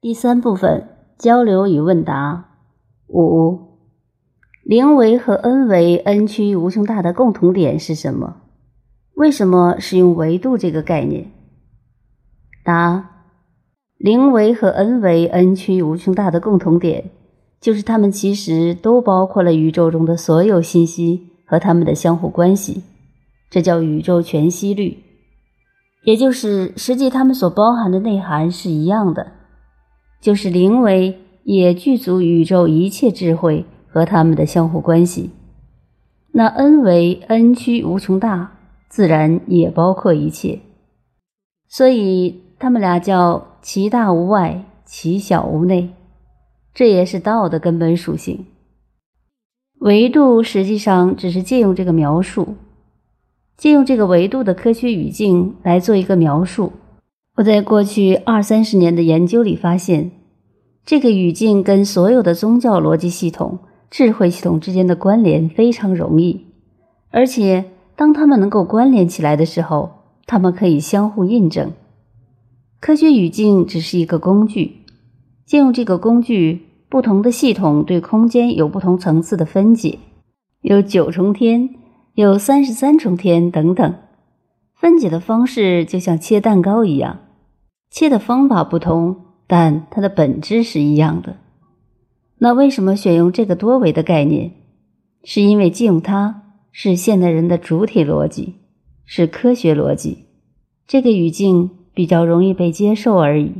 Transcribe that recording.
第三部分交流与问答五，零维和 n 维 n 区无穷大的共同点是什么？为什么使用维度这个概念？答：零维和 n 维 n 区无穷大的共同点，就是它们其实都包括了宇宙中的所有信息和它们的相互关系，这叫宇宙全息律，也就是实际它们所包含的内涵是一样的。就是零维也具足宇宙一切智慧和它们的相互关系，那 n 维 n 趋无穷大，自然也包括一切，所以他们俩叫其大无外，其小无内，这也是道的根本属性。维度实际上只是借用这个描述，借用这个维度的科学语境来做一个描述。我在过去二三十年的研究里发现，这个语境跟所有的宗教逻辑系统、智慧系统之间的关联非常容易，而且当它们能够关联起来的时候，它们可以相互印证。科学语境只是一个工具，借用这个工具，不同的系统对空间有不同层次的分解，有九重天，有三十三重天等等，分解的方式就像切蛋糕一样。切的方法不同，但它的本质是一样的。那为什么选用这个多维的概念？是因为借用它是现代人的主体逻辑，是科学逻辑，这个语境比较容易被接受而已。